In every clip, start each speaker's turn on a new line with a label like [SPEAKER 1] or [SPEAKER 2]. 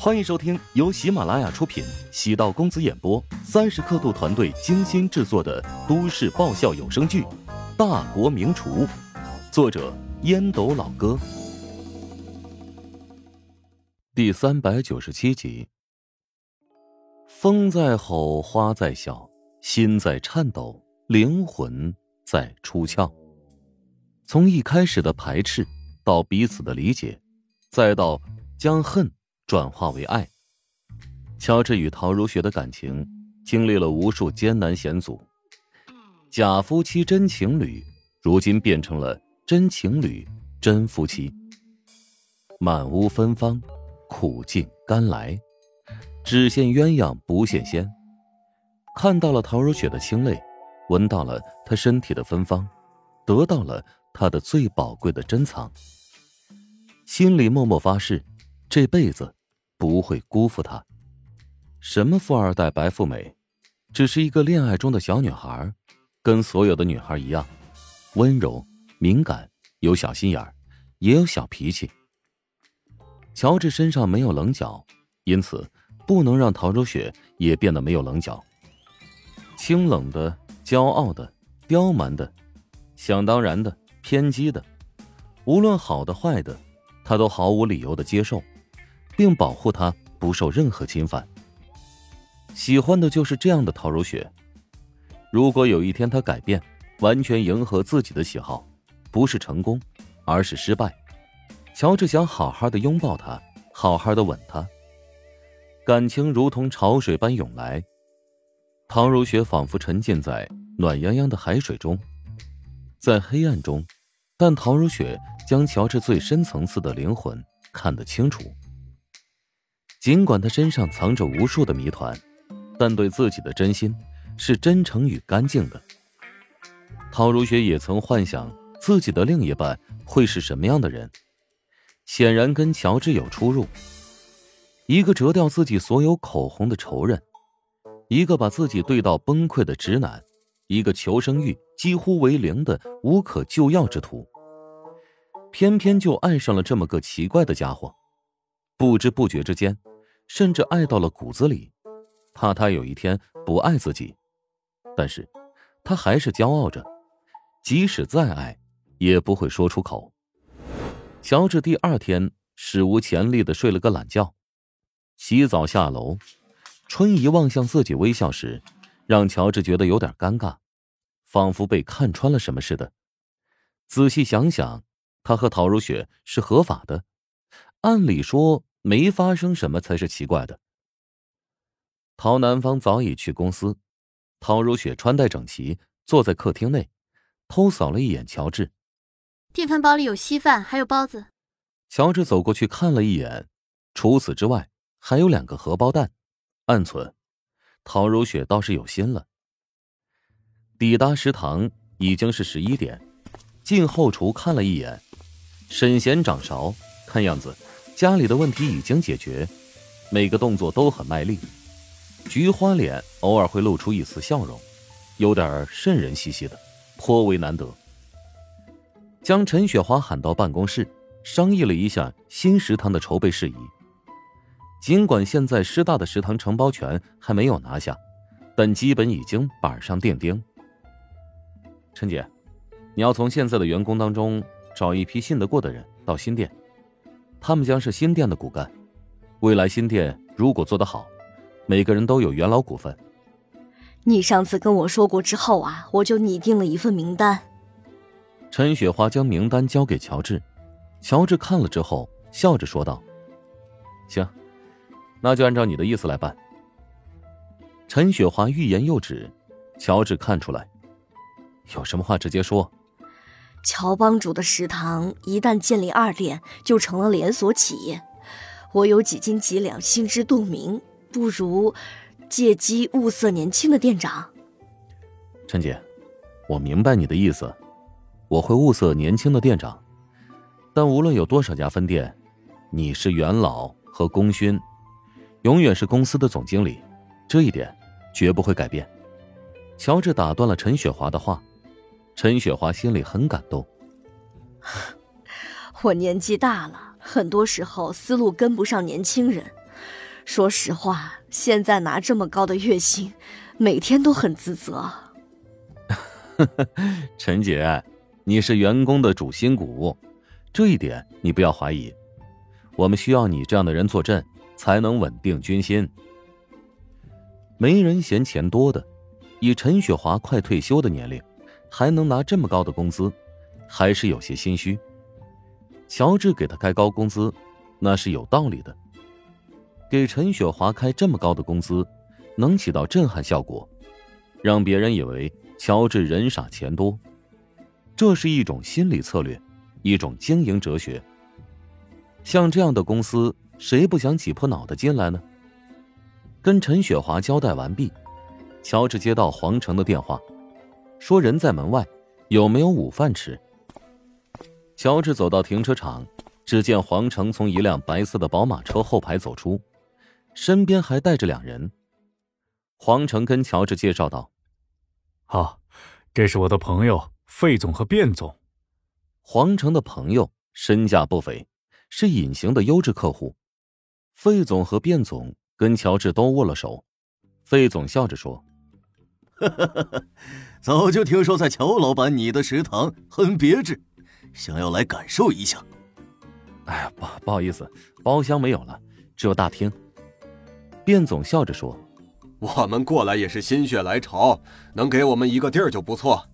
[SPEAKER 1] 欢迎收听由喜马拉雅出品、喜道公子演播、三十刻度团队精心制作的都市爆笑有声剧《大国名厨》，作者烟斗老哥，第三百九十七集。风在吼，花在笑，心在颤抖，灵魂在出窍。从一开始的排斥，到彼此的理解，再到将恨。转化为爱。乔治与陶如雪的感情经历了无数艰难险阻，假夫妻真情侣，如今变成了真情侣真夫妻。满屋芬芳，苦尽甘来，只羡鸳鸯不羡仙。看到了陶如雪的清泪，闻到了她身体的芬芳，得到了她的最宝贵的珍藏，心里默默发誓，这辈子。不会辜负他。什么富二代、白富美，只是一个恋爱中的小女孩，跟所有的女孩一样，温柔、敏感，有小心眼儿，也有小脾气。乔治身上没有棱角，因此不能让陶如雪也变得没有棱角。清冷的、骄傲的、刁蛮的、想当然的、偏激的，无论好的坏的，他都毫无理由的接受。并保护他不受任何侵犯。喜欢的就是这样的陶如雪。如果有一天他改变，完全迎合自己的喜好，不是成功，而是失败。乔治想好好的拥抱她，好好的吻她。感情如同潮水般涌来，陶如雪仿佛沉浸在暖洋洋的海水中，在黑暗中，但陶如雪将乔治最深层次的灵魂看得清楚。尽管他身上藏着无数的谜团，但对自己的真心是真诚与干净的。陶如雪也曾幻想自己的另一半会是什么样的人，显然跟乔治有出入。一个折掉自己所有口红的仇人，一个把自己对到崩溃的直男，一个求生欲几乎为零的无可救药之徒，偏偏就爱上了这么个奇怪的家伙。不知不觉之间，甚至爱到了骨子里，怕他有一天不爱自己，但是，他还是骄傲着，即使再爱，也不会说出口。乔治第二天史无前例的睡了个懒觉，洗澡下楼，春怡望向自己微笑时，让乔治觉得有点尴尬，仿佛被看穿了什么似的。仔细想想，他和陶如雪是合法的，按理说。没发生什么才是奇怪的。陶南方早已去公司，陶如雪穿戴整齐，坐在客厅内，偷扫了一眼乔治。
[SPEAKER 2] 电饭煲里有稀饭，还有包子。
[SPEAKER 1] 乔治走过去看了一眼，除此之外还有两个荷包蛋，暗存。陶如雪倒是有心了。抵达食堂已经是十一点，进后厨看了一眼，沈贤掌勺，看样子。家里的问题已经解决，每个动作都很卖力，菊花脸偶尔会露出一丝笑容，有点瘆人兮兮的，颇为难得。将陈雪华喊到办公室，商议了一下新食堂的筹备事宜。尽管现在师大的食堂承包权还没有拿下，但基本已经板上钉钉。陈姐，你要从现在的员工当中找一批信得过的人到新店。他们将是新店的骨干，未来新店如果做得好，每个人都有元老股份。
[SPEAKER 3] 你上次跟我说过之后啊，我就拟定了一份名单。
[SPEAKER 1] 陈雪花将名单交给乔治，乔治看了之后笑着说道：“行，那就按照你的意思来办。”陈雪花欲言又止，乔治看出来，有什么话直接说。
[SPEAKER 3] 乔帮主的食堂一旦建立二店，就成了连锁企业。我有几斤几两，心知肚明，不如借机物色年轻的店长。
[SPEAKER 1] 陈姐，我明白你的意思，我会物色年轻的店长。但无论有多少家分店，你是元老和功勋，永远是公司的总经理，这一点绝不会改变。乔治打断了陈雪华的话。陈雪华心里很感动。
[SPEAKER 3] 我年纪大了，很多时候思路跟不上年轻人，说实话，现在拿这么高的月薪，每天都很自责。
[SPEAKER 1] 陈姐，你是员工的主心骨，这一点你不要怀疑。我们需要你这样的人坐镇，才能稳定军心。没人嫌钱多的，以陈雪华快退休的年龄，还能拿这么高的工资，还是有些心虚。乔治给他开高工资，那是有道理的。给陈雪华开这么高的工资，能起到震撼效果，让别人以为乔治人傻钱多。这是一种心理策略，一种经营哲学。像这样的公司，谁不想挤破脑袋进来呢？跟陈雪华交代完毕，乔治接到黄成的电话，说人在门外，有没有午饭吃？乔治走到停车场，只见黄成从一辆白色的宝马车后排走出。身边还带着两人。黄成跟乔治介绍道：“
[SPEAKER 4] 好，这是我的朋友费总和卞总。”
[SPEAKER 1] 黄成的朋友身价不菲，是隐形的优质客户。费总和卞总跟乔治都握了手。费总笑着说：“
[SPEAKER 5] 早就听说在乔老板你的食堂很别致，想要来感受一下。”
[SPEAKER 1] 哎呀，不不好意思，包厢没有了，只有大厅。卞总笑着说：“
[SPEAKER 6] 我们过来也是心血来潮，能给我们一个地儿就不错。”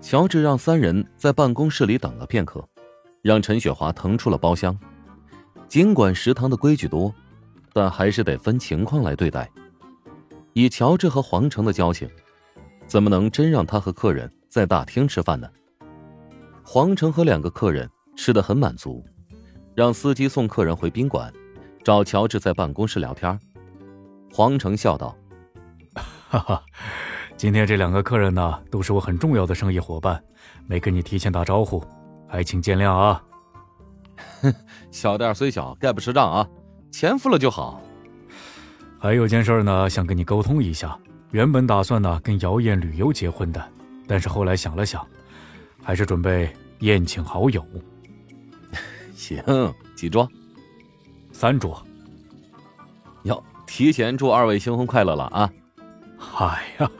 [SPEAKER 1] 乔治让三人在办公室里等了片刻，让陈雪华腾出了包厢。尽管食堂的规矩多，但还是得分情况来对待。以乔治和黄成的交情，怎么能真让他和客人在大厅吃饭呢？黄成和两个客人吃的很满足，让司机送客人回宾馆。找乔治在办公室聊天，黄成笑道：“
[SPEAKER 4] 哈哈，今天这两个客人呢，都是我很重要的生意伙伴，没跟你提前打招呼，还请见谅啊。
[SPEAKER 1] 哼，小店虽小，概不吃账啊，钱付了就好。
[SPEAKER 4] 还有件事呢，想跟你沟通一下。原本打算呢跟姚燕旅游结婚的，但是后来想了想，还是准备宴请好友。
[SPEAKER 1] 行，几桌？”
[SPEAKER 4] 三桌，
[SPEAKER 1] 哟，提前祝二位新婚快乐了啊！
[SPEAKER 4] 哎呀，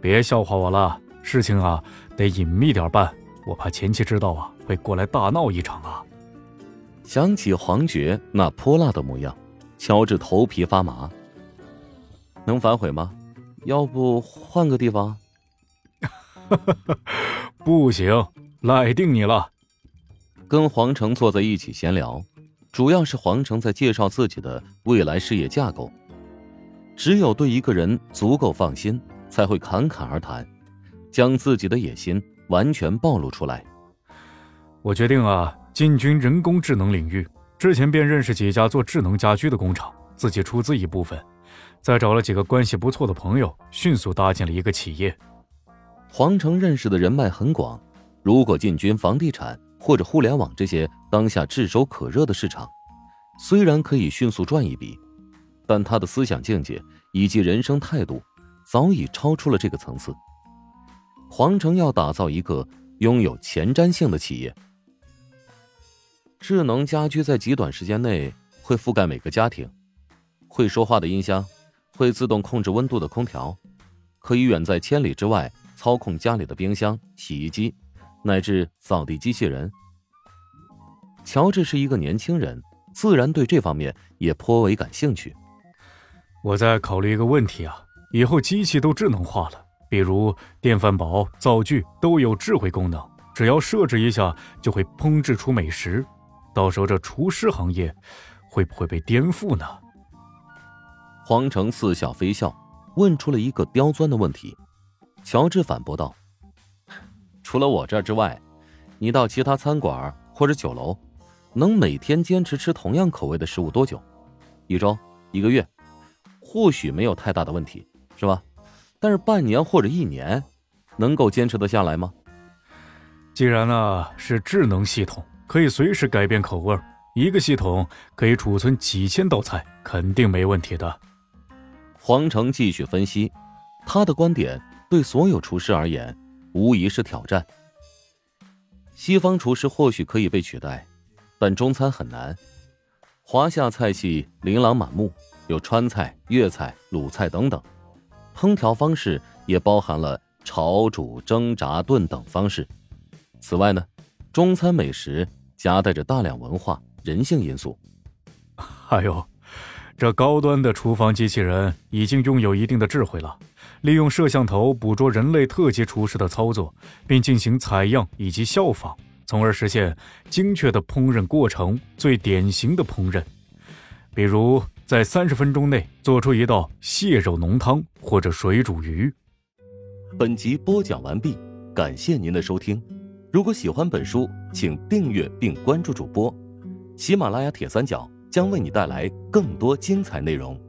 [SPEAKER 4] 别笑话我了，事情啊得隐秘点办，我怕前妻知道啊会过来大闹一场啊。
[SPEAKER 1] 想起黄觉那泼辣的模样，乔治头皮发麻。能反悔吗？要不换个地方？
[SPEAKER 4] 不行，赖定你了。
[SPEAKER 1] 跟黄成坐在一起闲聊。主要是黄成在介绍自己的未来事业架构，只有对一个人足够放心，才会侃侃而谈，将自己的野心完全暴露出来。
[SPEAKER 4] 我决定啊，进军人工智能领域。之前便认识几家做智能家居的工厂，自己出资一部分，再找了几个关系不错的朋友，迅速搭建了一个企业。
[SPEAKER 1] 黄成认识的人脉很广，如果进军房地产。或者互联网这些当下炙手可热的市场，虽然可以迅速赚一笔，但他的思想境界以及人生态度早已超出了这个层次。黄成要打造一个拥有前瞻性的企业，智能家居在极短时间内会覆盖每个家庭，会说话的音箱，会自动控制温度的空调，可以远在千里之外操控家里的冰箱、洗衣机。乃至扫地机器人。乔治是一个年轻人，自然对这方面也颇为感兴趣。
[SPEAKER 4] 我在考虑一个问题啊，以后机器都智能化了，比如电饭煲、灶具都有智慧功能，只要设置一下就会烹制出美食。到时候这厨师行业会不会被颠覆呢？
[SPEAKER 1] 黄成似笑非笑，问出了一个刁钻的问题。乔治反驳道。除了我这之外，你到其他餐馆或者酒楼，能每天坚持吃同样口味的食物多久？一周、一个月，或许没有太大的问题，是吧？但是半年或者一年，能够坚持得下来吗？
[SPEAKER 4] 既然呢是智能系统，可以随时改变口味，一个系统可以储存几千道菜，肯定没问题的。
[SPEAKER 1] 黄成继续分析，他的观点对所有厨师而言。无疑是挑战。西方厨师或许可以被取代，但中餐很难。华夏菜系琳琅满目，有川菜、粤菜、鲁菜等等，烹调方式也包含了炒、煮、蒸、炸、炖等方式。此外呢，中餐美食夹带着大量文化、人性因素。
[SPEAKER 4] 还有，这高端的厨房机器人已经拥有一定的智慧了，利用摄像头捕捉人类特级厨师的操作，并进行采样以及效仿。从而实现精确的烹饪过程，最典型的烹饪，比如在三十分钟内做出一道蟹肉浓汤或者水煮鱼。
[SPEAKER 1] 本集播讲完毕，感谢您的收听。如果喜欢本书，请订阅并关注主播。喜马拉雅铁三角将为你带来更多精彩内容。